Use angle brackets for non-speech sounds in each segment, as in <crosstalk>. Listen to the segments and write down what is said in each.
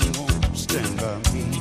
someone stand by me.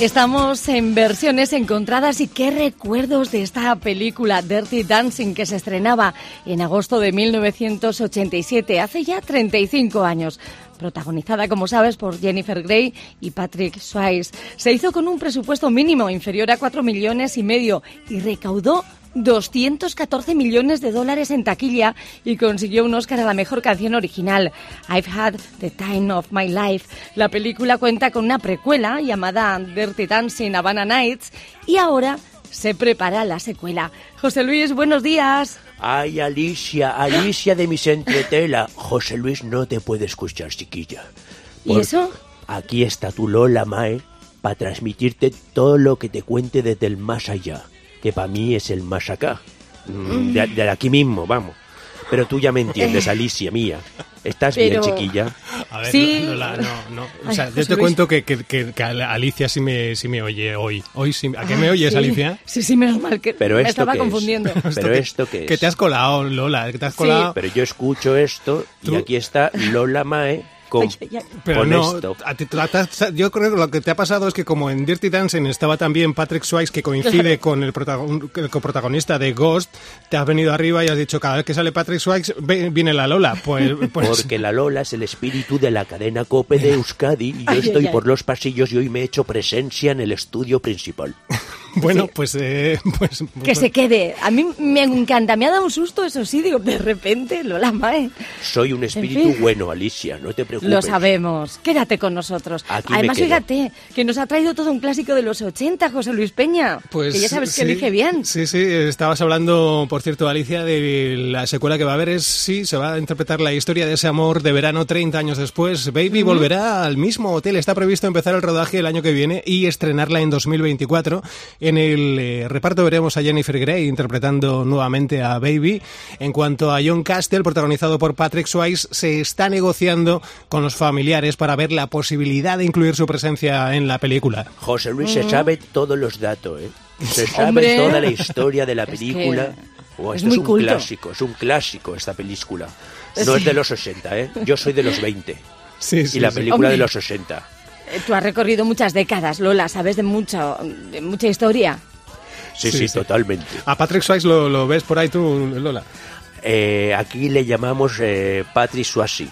Estamos en versiones encontradas y qué recuerdos de esta película Dirty Dancing que se estrenaba en agosto de 1987, hace ya 35 años. Protagonizada, como sabes, por Jennifer Grey y Patrick Swayze. Se hizo con un presupuesto mínimo inferior a 4 millones y medio y recaudó 214 millones de dólares en taquilla y consiguió un Oscar a la mejor canción original, I've Had the Time of My Life. La película cuenta con una precuela llamada Dirty Dancing Havana Nights y ahora se prepara la secuela. José Luis, buenos días. Ay, Alicia, Alicia de mis entretela. José Luis no te puede escuchar, chiquilla. ¿Y eso? Aquí está tu Lola Mae para transmitirte todo lo que te cuente desde el más allá, que para mí es el más acá. Mm, De, de aquí mismo, vamos. Pero tú ya me entiendes, <laughs> Alicia mía. ¿Estás Pero- bien, chiquilla? A ver, Sí. Lola, no, no. O Ay, sea, yo te Luis. cuento que, que, que- que Alicia sí me, sí me oye hoy. Hoy sí. ¿A qué me oyes, Sí. Alicia? Sí, sí, menos mal que Pero me esto estaba es? confundiendo. Pero esto qué es? Que te has colado, Lola, que te has Sí. colado. Pero yo escucho esto y Tú- aquí está Lola Mae con, Ay, ay, ay. Pero con no, esto. a ti- yo creo que lo que te ha pasado es que como en Dirty Dancing estaba también Patrick Swayze que coincide con el, protagon- el coprotagonista de Ghost, te has venido arriba y has dicho cada vez que sale Patrick Swayze ve- viene la Lola. Pues, <laughs> pues Porque la Lola es el espíritu de la cadena COPE de Euskadi y yo Ay, estoy ay, por ay. los pasillos y hoy me he hecho presencia en el estudio principal. <laughs> bueno, pues, eh, pues Que se quede. A mí me encanta. Me ha dado un susto, eso sí, digo, de repente, Lola Mae. Soy un espíritu fin. bueno, Alicia, no te preocupes. Lo sabemos. Quédate con nosotros. Aquí Además, fíjate, que nos ha traído todo un clásico de los 80, José Luis Peña. Pues, que ya sabes que sí, elige bien. Sí, sí, estabas hablando, por cierto, Alicia, de la secuela que va a haber. Es, sí, se va a interpretar la historia de ese amor de verano 30 años después. Baby volverá al mismo hotel. Está previsto empezar el rodaje el año que viene y estrenarla en 2024. En el eh, reparto veremos a Jennifer Grey interpretando nuevamente a Baby. En cuanto a John Castle, protagonizado por Patrick Swayze, se está negociando con los familiares para ver la posibilidad de incluir su presencia en la película. José Luis se sabe todos los datos, ¿eh? Se sabe Hombre. toda la historia de la <laughs> Es película. que Oh, es esto muy es un culto. clásico, es un clásico esta película. No Sí. es de los 80, ¿eh? Yo soy de los 20. Sí, y sí, la sí. película de los 60. Eh, Tú has recorrido muchas décadas, Lola, sabes de mucho, de mucha historia. Sí, Sí, sí, sí. totalmente. A Patrick Swayze lo, lo ves por ahí tú, Lola. Eh, aquí le llamamos eh. Patrick Swayze.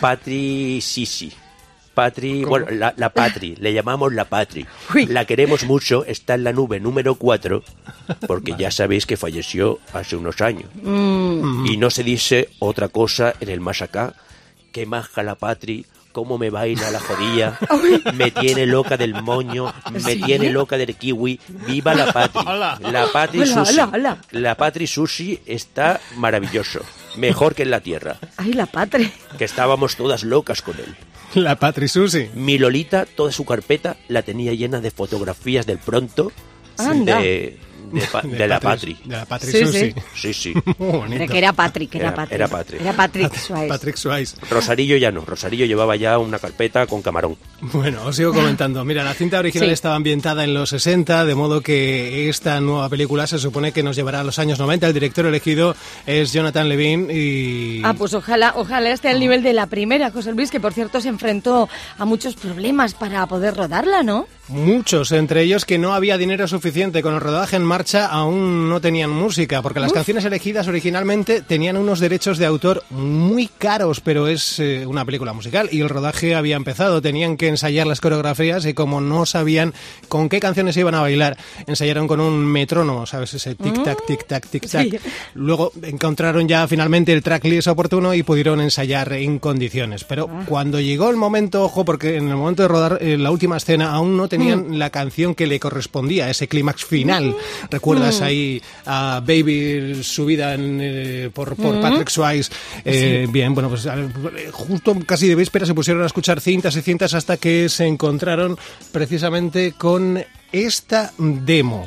Patri Sisi. Patri, ¿Cómo? bueno, la, la Patri, le llamamos la Patri. Uy. La queremos mucho, está en la nube número 4, porque ya sabéis que falleció hace unos años. Mm. Y no se dice otra cosa en el más acá, que maja la Patri, cómo me baila la jodilla, <laughs> me tiene loca del moño, me ¿Sí? tiene loca del kiwi. ¡Viva la Patri! La Patri Sushi. La Patri Sushi está maravilloso. Mejor que en la tierra. Ay, la patria. Que estábamos todas locas con él. La Patri Susi. Mi Lolita, toda su carpeta la tenía llena de fotografías del pronto Anda. de, de, pa- de la Patri. De la Patri Sí, Susi. sí. Sí, sí. <laughs> Muy que era Patrick, era Era- Patrick. era Patrick. Era Patrick Swayze. Patrick Swayze. Rosarillo ya no. Rosarillo llevaba ya una carpeta con camarón. Bueno, os sigo comentando. Mira, la cinta original Sí. estaba ambientada en los 60, de modo que esta nueva película se supone que nos llevará a los años 90. El director elegido es Jonathan Levine y... Ah, pues ojalá, ojalá esté al nivel de la primera, José Luis, que por cierto se enfrentó a muchos problemas para poder rodarla, ¿no? Muchos, entre ellos que no había dinero suficiente. Con el rodaje en marcha aún no tenían música, porque las canciones elegidas originalmente tenían unos derechos de autor muy caros, pero es eh, una película musical y el rodaje había empezado. Tenían que ensayar las coreografías y como no sabían con qué canciones iban a bailar, ensayaron con un metrónomo, ¿sabes? Ese tic-tac, tic-tac, tic-tac. Sí. Luego encontraron ya finalmente el tracklist oportuno y pudieron ensayar en condiciones. Pero cuando llegó el momento, ojo, porque en el momento de rodar eh, la última escena aún no tenían la canción que le correspondía ese clímax final. ¿Recuerdas ahí a Baby subida en, eh, por, por Patrick Swayze? Eh, Bien, bueno, pues justo casi de víspera se pusieron a escuchar cintas y cintas hasta que se encontraron precisamente con esta demo.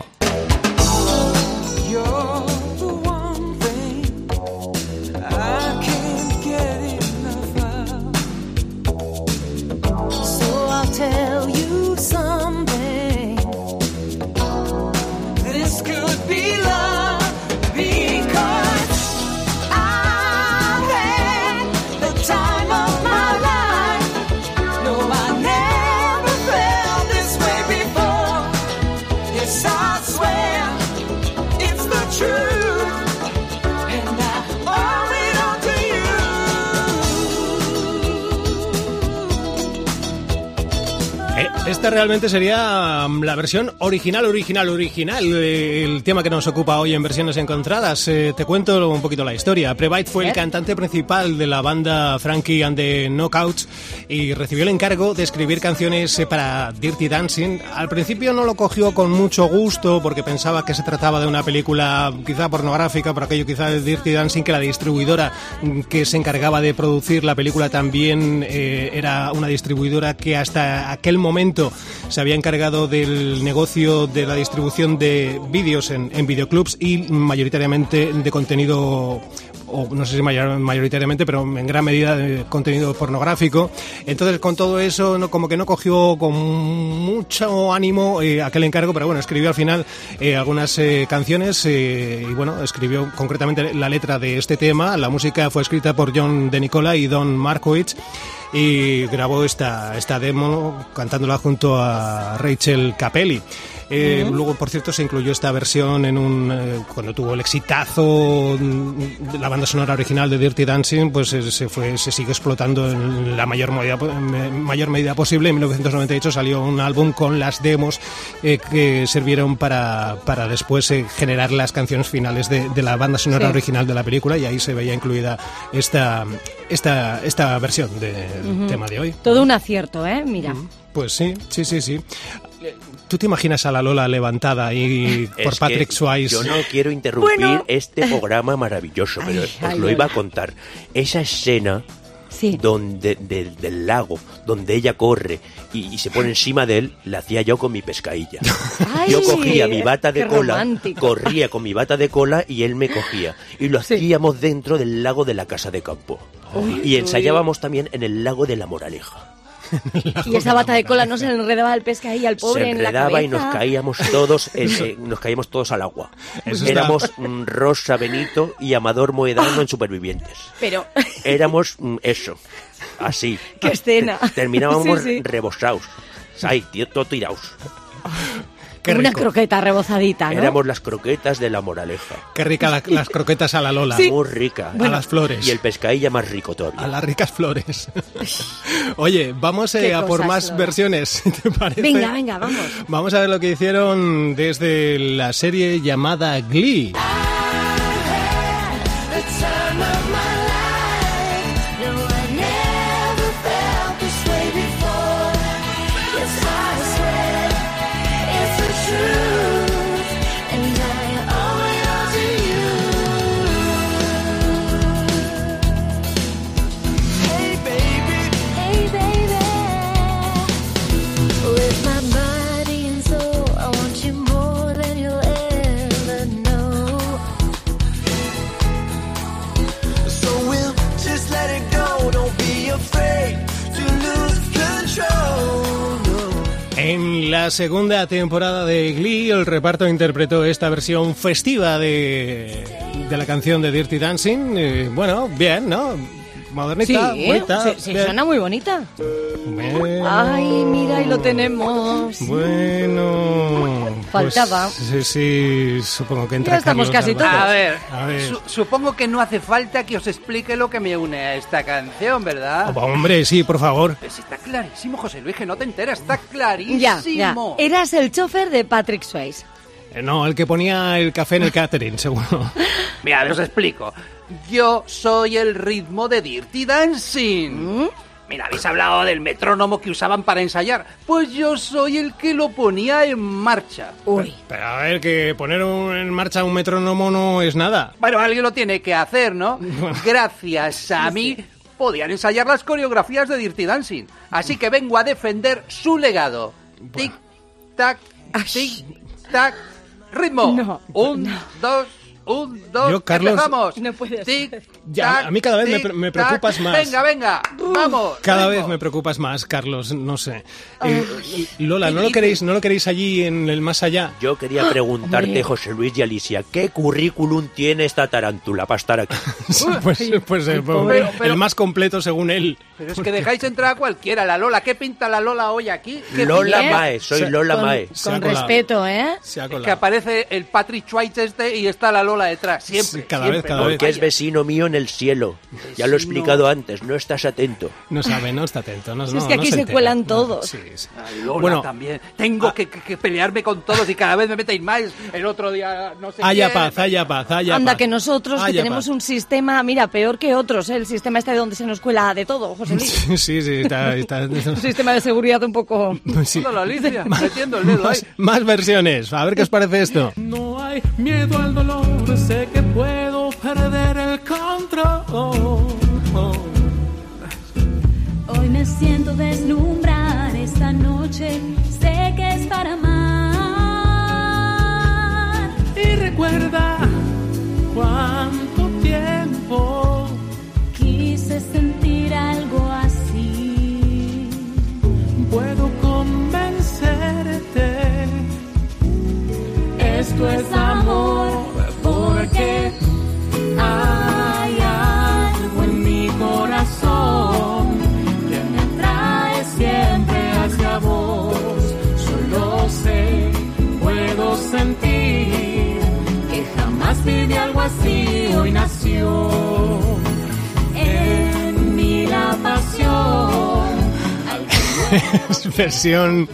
Realmente sería mm, la versión original, original, original, eh, el tema que nos ocupa hoy en versiones encontradas. Eh, te cuento un poquito la historia. Previte fue el cantante principal de la banda Frankie and the Knockouts y recibió el encargo de escribir canciones eh, para Dirty Dancing. Al principio no lo cogió con mucho gusto porque pensaba que se trataba de una película quizá pornográfica, por aquello quizá de Dirty Dancing, que la distribuidora mm, que se encargaba de producir la película también eh, era una distribuidora que hasta aquel momento se había encargado del negocio de la distribución de vídeos en, en videoclubs y mayoritariamente de contenido o no sé si mayor- mayoritariamente, pero en gran medida de contenido pornográfico. Entonces, con todo eso, no, como que no cogió con mucho ánimo eh, aquel encargo, pero bueno, escribió al final eh, algunas eh, canciones eh, y bueno, escribió concretamente la letra de este tema. La música fue escrita por John De Nicola y Don Markowitz y grabó esta, esta demo cantándola junto a Rachel Capelli. Eh, Luego, por cierto, se incluyó esta versión en un eh, cuando tuvo el exitazo de la banda sonora original de Dirty Dancing, pues eh, se fue se sigue explotando en la mayor medida, mayor medida posible. En 1998 salió un álbum con las demos que sirvieron para, para después eh, generar las canciones finales de, de la banda sonora Sí. original de la película y ahí se veía incluida esta esta esta versión del tema de hoy. Todo un acierto, ¿eh? Mira. Pues sí, sí, sí, sí. ¿Tú te imaginas a la Lola levantada ahí por Es Patrick Swayze? Yo no quiero interrumpir Bueno. este programa maravilloso, pero Ay, os ay, lo ay. iba a contar. Esa escena Sí. donde del- del lago, donde ella corre y, y se pone encima de él, la hacía yo con mi pescadilla. Ay, yo cogía mi bata de cola, romántico. corría con mi bata de cola y él me cogía. Y lo Sí. hacíamos dentro del lago de la casa de campo. Uy, y ensayábamos también en el lago de la Moraleja. <laughs> Y esa bata de cola no se le enredaba al pescadilla al pobre se en la enredaba y nos caíamos todos eh, <laughs> eh, nos caíamos todos al agua. Eso éramos mm, Rosa Benito y Amador Moedano en Supervivientes. Pero <laughs> éramos mm, eso así. Qué escena. Te- terminábamos Sí, sí. rebosados. Ahí tío todo tirados Qué una rico. croqueta rebozadita, ¿no? éramos las croquetas de la Moraleja Qué rica la- las croquetas a la Lola. Sí. muy rica A las flores. y el pescadilla más rico A todavía las ricas flores. <laughs> Oye, vamos eh, a por más Lola. versiones, <laughs> ¿te parece? Venga, venga, vamos. Vamos a ver lo que hicieron desde la serie llamada Glee. La segunda temporada de Glee, el reparto interpretó esta versión festiva de, de la canción de Dirty Dancing. Eh, bueno, bien, ¿no? Sí, Modernita, bonita. sí, sí, bien. suena muy bonita. Bueno, Ay, mira, ahí lo tenemos. Bueno. pues, Faltaba. sí, sí, supongo que entra Ya estamos Carlos casi todos. A ver, A ver. su- supongo que no hace falta que os explique lo que me une a esta canción, ¿verdad? Oh, hombre, sí, por favor. Pues está clarísimo, José Luis, que no te enteras, está Ya, clarísimo. ya. Eras el chofer de Patrick Swayze. Eh, No, el que ponía el café en el <laughs> catering, seguro. Mira, os explico. Yo soy el ritmo de Dirty Dancing. Mira, habéis hablado del metrónomo que usaban para ensayar. Pues yo soy el que lo ponía en marcha. Uy. Pero a ver, que poner un- en marcha un metrónomo no es nada. Bueno, alguien lo tiene que hacer, ¿no? <laughs> Gracias a mí podían ensayar las coreografías de Dirty Dancing. Así que vengo a defender su legado. Tic, tac, tic, tac, ritmo. No, un, dos, un, dos. Yo, Carlos- empezamos. No puede Tic, ser. Ya, tac, a mí cada vez me tic, pre- me tac. preocupas más. Venga, venga, vamos. Cada vez me preocupas más, Carlos, no sé. Eh, Lola, ¿Qué ¿no lo queréis, no lo queréis allí en el más allá? Yo quería preguntarte. José Luis y Alicia, ¿qué currículum tiene esta tarántula para estar aquí? <laughs> pues pues eh. Pero- el más completo según él. Pero es que dejáis entrar a cualquiera, la Lola. ¿Qué pinta la Lola hoy aquí? ¿Qué Lola? Mae, soy Se- Lola Con, Mae. Con respeto, ¿eh? Es que aparece el Patrick Schweitz este y está la Lola detrás. Siempre. Sí, cada siempre, vez, cada no vez. Porque es vecino mío en el cielo. Ya lo he explicado antes, no estás atento. No sabe, no está atento. No, Si no, es que no aquí se entera. cuelan No, todos. sí, sí. Ay, Lola Bueno, también. Tengo ah. que, que- que pelearme con todos y cada vez me metéis más. El otro día no sé haya quién. paz, haya paz, haya Anda, paz. que nosotros que tenemos paz. un sistema, mira, peor que otros, ¿eh? el sistema este de donde se nos cuela de todo, José Luis. Sí, sí, está... <laughs> está- un sistema de seguridad un poco... sí. Hola, Alicia, <laughs> metiendo el dedo ahí. Más, más versiones. A ver qué os parece esto. No hay miedo al dolor, sé que puedo perder el control. Hoy me siento deslumbrar esta noche, sé que es para amar. Y recuerda Esto es amor porque hay algo en mi corazón que me trae siempre hacia vos. Solo sé, puedo sentir que jamás viví algo así. Hoy nació En mí la pasión. <laughs> Es versión...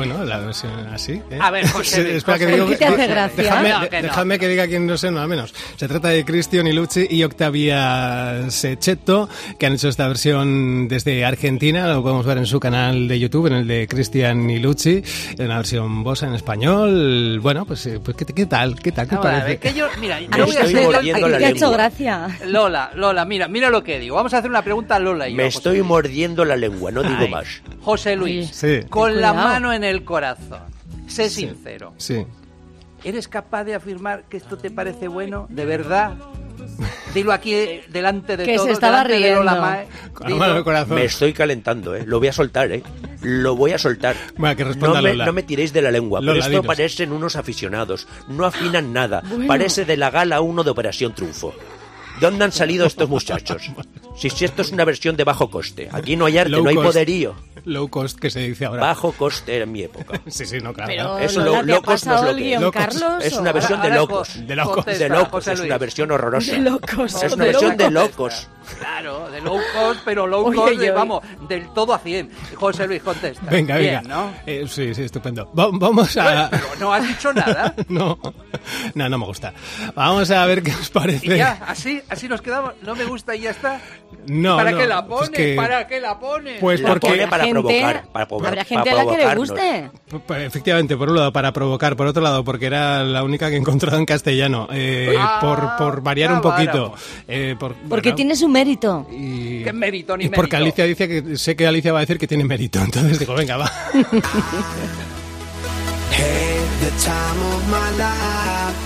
Bueno, la versión así. ¿eh? A ver, José Espera que José digo- Luis. ¿Qué te hace gracia? Dejadme, No, que no. que diga quién no sé, nada menos. Se trata de Cristian Ilucci y Octavia Sechetto, que han hecho esta versión desde Argentina. Lo podemos ver en su canal de YouTube, en el de Cristian Ilucci, en una versión bosa en español. Bueno, pues, eh, pues ¿qué, qué tal? ¿Qué tal? ¿Qué Vamos a parece? ver, que yo, mira, Me yo voy a estoy mordiendo la te ha hecho lengua. gracia. Lola, Lola, mira, mira lo que digo. Vamos a hacer una pregunta a Lola y yo. Me estoy mordiendo la lengua, no digo Ay, más. José Luis, Sí. con la mano en el corazón. Sé sincero. Sí. ¿Eres capaz de afirmar que esto te parece bueno? ¿De verdad? Dilo aquí eh, delante de Que se todos, estaba riendo. La Dilo. el corazón. Me estoy calentando, ¿eh? Lo voy a soltar, ¿eh? Lo voy a soltar. Bueno, que responda no, me, Lola. no me tiréis de la lengua, Lola, pero esto dinos. parecen unos aficionados. No afinan nada. Bueno. Parece de la gala 1 de Operación Triunfo. ¿De dónde han salido estos muchachos? Si, si esto es una versión de bajo coste. Aquí no hay arte, Low no hay cost. poderío. Low cost que se dice ahora. Bajo coste era en mi época. <laughs> Sí, sí, no, claro. Pero, Eso lo- ¿te ha locos no es lo que es. Carlos? Es una versión de locos. co- De locos. De locos, es una versión horrorosa. De locos. Es una versión de locos. Claro, de low cost, pero low Oye, cost, de, vamos, del todo a 100. José Luis, contesta. Venga, Bien, venga. ¿no? Eh, sí, sí, estupendo. Va- vamos a... Pero no has dicho nada. <laughs> No, no, no me gusta. Vamos a ver qué os parece. Y ya, así, así nos quedamos. No me gusta y ya está. No, ¿Para no, qué la pues pone? que- ¿Para qué la pone? Pues La porque... pone para Gente- provocar. Para, provo- Habrá para gente a la que le guste. P- p- Efectivamente, por un lado, para provocar, por otro lado, porque era la única que he encontrado en castellano, eh, Ah, por, por variar un poquito. Eh, por- Porque bueno, tiene su mérito. y, ¿Qué mérito ni y porque mérito? Alicia dice que sé que Alicia va a decir que tiene mérito, entonces digo, venga, va. <laughs> Had the time of my life,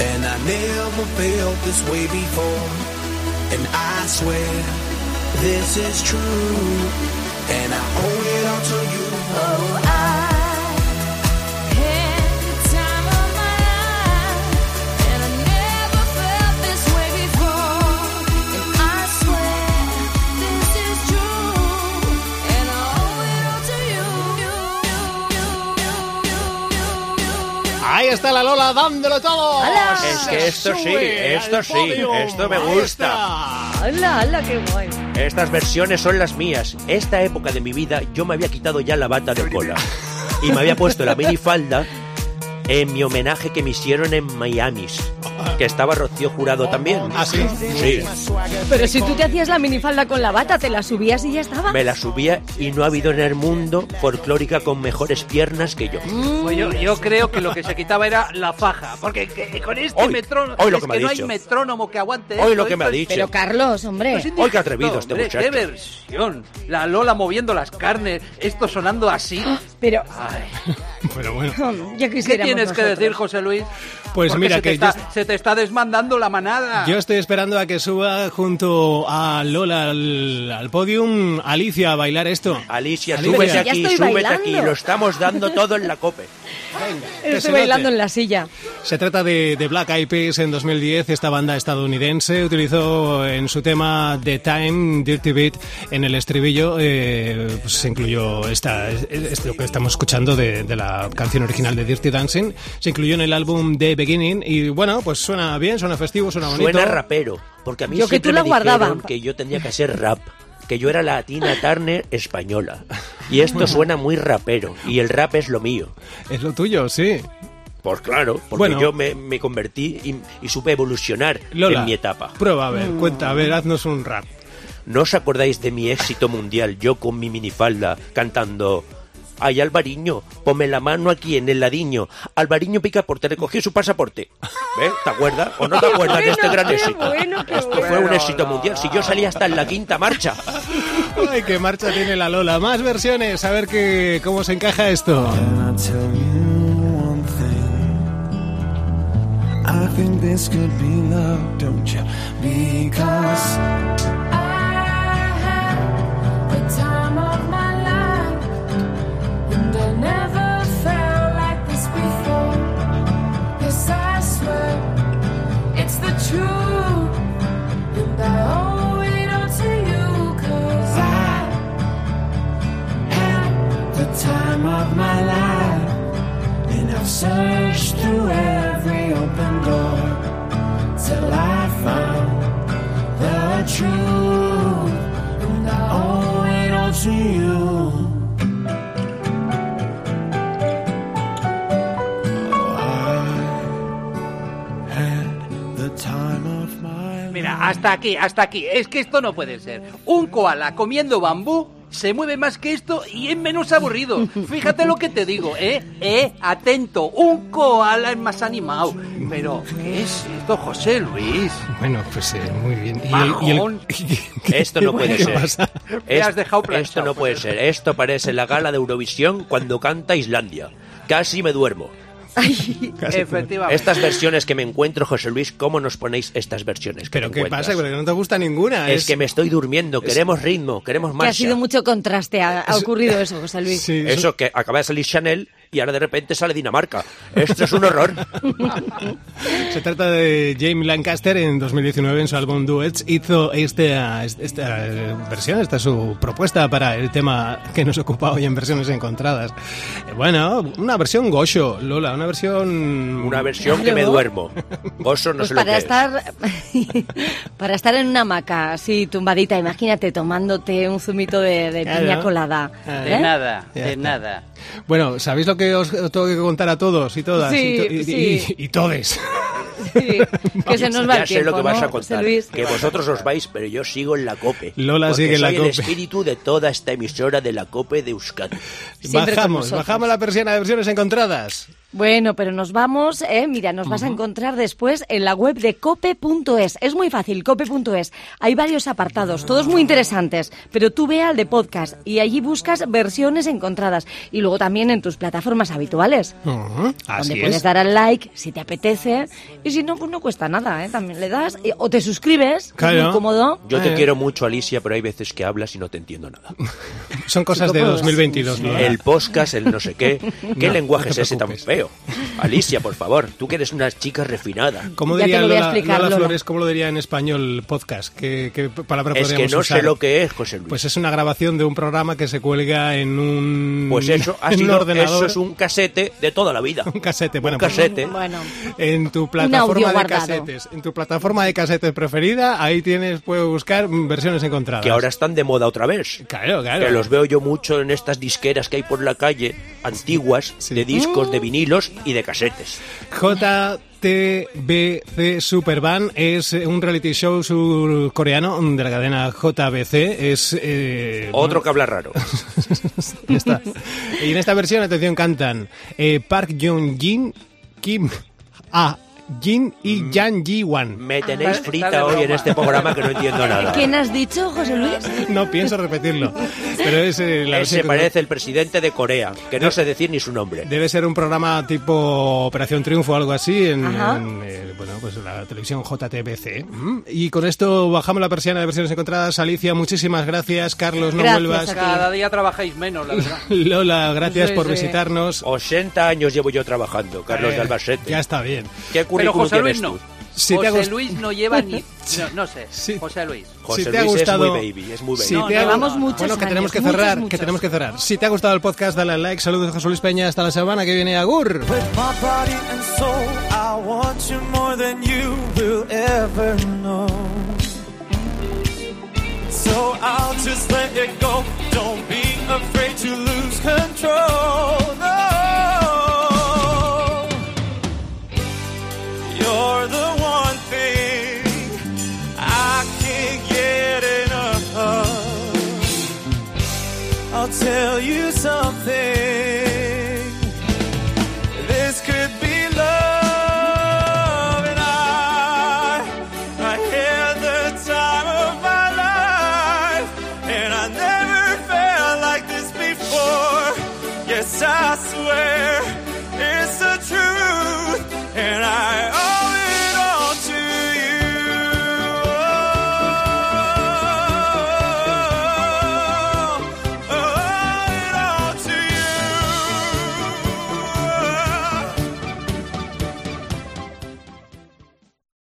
and I never felt this way before. And I swear this is true. and I owe it all to you. Oh, está la Lola dándolo todo. ¡Hala! Es que esto sí, esto sí, podio. esto me gusta. ¡Hala, hala, qué guay! Estas versiones son las mías. Esta época de mi vida yo me había quitado ya la bata de cola y me había puesto la minifalda en mi homenaje que me hicieron en Miami, que estaba Rocío Jurado también. ¿Ah, sí? Sí, Pero si tú te hacías la minifalda con la bata, te la subías y ya estaba. me la subía y no ha habido en el mundo folclórica con mejores piernas que yo. Pues yo, yo creo que lo que se quitaba era la faja, porque que- con este Hoy, metrónomo hoy lo es que me ha no dicho. hay metrónomo que aguante Hoy esto, lo que me ha dicho. Pero Carlos, hombre. esto es Hoy qué atrevido este hombre, muchacho. ¡Qué versión! La Lola moviendo las carnes, esto sonando así. Pero Ay, Pero bueno. <laughs> ¿Qué tienes que decir, José Luis? Pues Porque mira se te que yo- se te está desmandando la manada. Yo estoy esperando a que suba junto a Lola al, al podium Alicia a bailar esto. Alicia, Alicia. súbete aquí, súbete bailando. aquí, lo estamos dando todo en la cope. Se Estoy note. bailando en la silla. Se trata de, de Black Eyed Peas en 2010. Esta banda estadounidense utilizó en su tema The Time, Dirty Beat, en el estribillo, eh, pues se incluyó esta, es lo que estamos escuchando de, de la canción original de Dirty Dancing. Se incluyó en el álbum The Beginning y bueno, pues suena bien, suena festivo, suena bonito. Suena rapero, porque a mí Yo que siempre tú la me guardaba. dijeron que yo tenía que hacer rap, que yo era la Tina Turner española. Y esto suena muy rapero, y el rap es lo mío. Es lo tuyo, sí. Pues claro, porque Bueno. yo me, me convertí y, y supe evolucionar Lola, en mi etapa. prueba a ver, cuenta, a ver, haznos un rap. ¿No os acordáis de mi éxito mundial, yo con mi minifalda, cantando... Ay, Alvariño, ponme la mano aquí en el ladiño. Alvariño Picaporte recogió su pasaporte. ¿Ves? ¿Te acuerdas? ¿O no te acuerdas de este gran qué éxito? bueno, qué Esto fue un éxito mundial. Si yo salía hasta en la quinta marcha. Ay, qué marcha tiene la Lola. Más versiones, a ver qué, cómo se encaja esto. I think this could be love, don't you? Because I had the time through every open door till I and I you. Mira, hasta aquí, hasta aquí. Es que esto no puede ser. Un koala comiendo bambú se mueve más que esto y es menos aburrido. Fíjate lo que te digo, ¿eh? Eh, atento, un koala es más animado. Pero, ¿qué es esto, José Luis? Bueno, pues eh, muy bien. Y el- y el-. <laughs> Esto no puede ¿Qué ser. Me has dejado esto no puede ser. Esto parece la gala de Eurovisión cuando canta Islandia. Casi me duermo. <laughs> Efectivamente. Estas versiones que me encuentro, José Luis, ¿cómo nos ponéis estas versiones? que ¿Pero qué encuentras? pasa? Porque no te gusta ninguna. Es que me estoy durmiendo, queremos ritmo, queremos Que ha marcha. sido mucho contraste. Ha, ha ocurrido eso, José Luis. Sí, Eso que acaba de salir Chanel y ahora de repente sale Dinamarca. Esto es un horror. <laughs> Se trata de Jamie Lancaster en 2019 en su álbum Duets. Hizo esta, esta eh, versión, esta es su propuesta para el tema que nos ocupa hoy en versiones encontradas. Eh, Bueno, una versión Gosho, Lola, una versión... Una versión que me duermo. Gozo no Pues sé lo para que es. estar <laughs> para estar en una hamaca así tumbadita, imagínate tomándote un zumito de, de Claro. piña colada. De ¿eh? nada, Ya de está. nada. Bueno, ¿sabéis lo que os, os tengo que contar a todos y todas? Sí, y, to- y- sí. y- y todes. Sí, <laughs> que se nos va Ya el sé tiempo, lo que vas ¿no, a José contar. Que vosotros os vais, pero yo sigo en la COPE. Lola sigue en la soy COPE. el espíritu de toda esta emisora de la COPE de Euskadi. Siempre bajamos, bajamos la persiana de versiones encontradas. Bueno, pero nos vamos, eh, mira, nos vas a encontrar después en la web de cope.es. Es muy fácil, cope.es. Hay varios apartados, todos muy interesantes, pero tú ve al de podcast y allí buscas versiones encontradas y luego también en tus plataformas habituales. Ujú, donde Así puedes es. dar al like si te apetece y si no, pues no cuesta nada, ¿eh? También le das eh, o te suscribes, que es Claro. muy cómodo. Yo te Eh. quiero mucho, Alicia, pero hay veces que hablas y no te entiendo nada. <laughs> Son cosas de Chico, 2022, ¿no? El podcast, el no sé qué. <laughs> ¿Qué No, lenguaje no es ese tan preocupes. Feo? Alicia, por favor, tú que eres una chica refinada. ¿Cómo Ya te diría lo voy a Lola, explicar, Lola Lola. Flores, cómo lo diría en español podcast? ¿Qué, qué palabra Es que no usar? sé lo que es, José Luis. Pues es una grabación de un programa que se cuelga en un, Pues eso, ha en un sido, ordenador. eso es un casete de toda la vida. <laughs> Un casete, bueno, un pues- casete. Bueno, En tu plataforma de guardado. casetes, en tu plataforma de casetes preferida, ahí tienes, puedes buscar versiones encontradas. que ahora están de moda otra vez. Claro, claro. Que los veo yo mucho en estas disqueras que hay por la calle, antiguas, de discos, de vinilos y de casetes. JTBC Superband es eh, un reality show surcoreano de la cadena JBC. Es eh, Otro que habla raro. <laughs> Está. Y en esta versión, atención, cantan eh, Park Jong-jin, Kim A. Jin y Yang Ji-wan. Me tenéis Está- frita está de hoy en este programa que no entiendo nada. ¿quién has dicho, José Luis? <laughs> No pienso repetirlo. Pero es eh, la que- parece el presidente de Corea, que no sé decir ni su nombre. Debe ser un programa tipo Operación Triunfo o algo así en, en, eh, bueno, pues la televisión JTBC. Mm. Y con esto bajamos la persiana de versiones encontradas. Alicia, muchísimas gracias. Carlos, no Gracias vuelvas. Cada día trabajáis menos, la verdad. <laughs> Lola, gracias Sí, por sí. visitarnos. 80 años llevo yo trabajando, Carlos Eh, de Albacete. Ya está bien. ¿Qué Pero José Luis no. Si José gust- Luis no lleva ni... <laughs> No, no sé. <laughs> Sí. José Luis. José si te ha Luis gustado, es muy baby, es muy baby. Si No, te ha- llevamos muchos bueno, que tenemos que muchos, cerrar, que tenemos que cerrar. Si te ha gustado el podcast, dale al like. Saludos a José Luis Peña. Hasta la semana que viene. Agur. With my body and soul, I want you more than you will ever know. So I'll just let it go. Don't be afraid to lose control. No. Tell you something.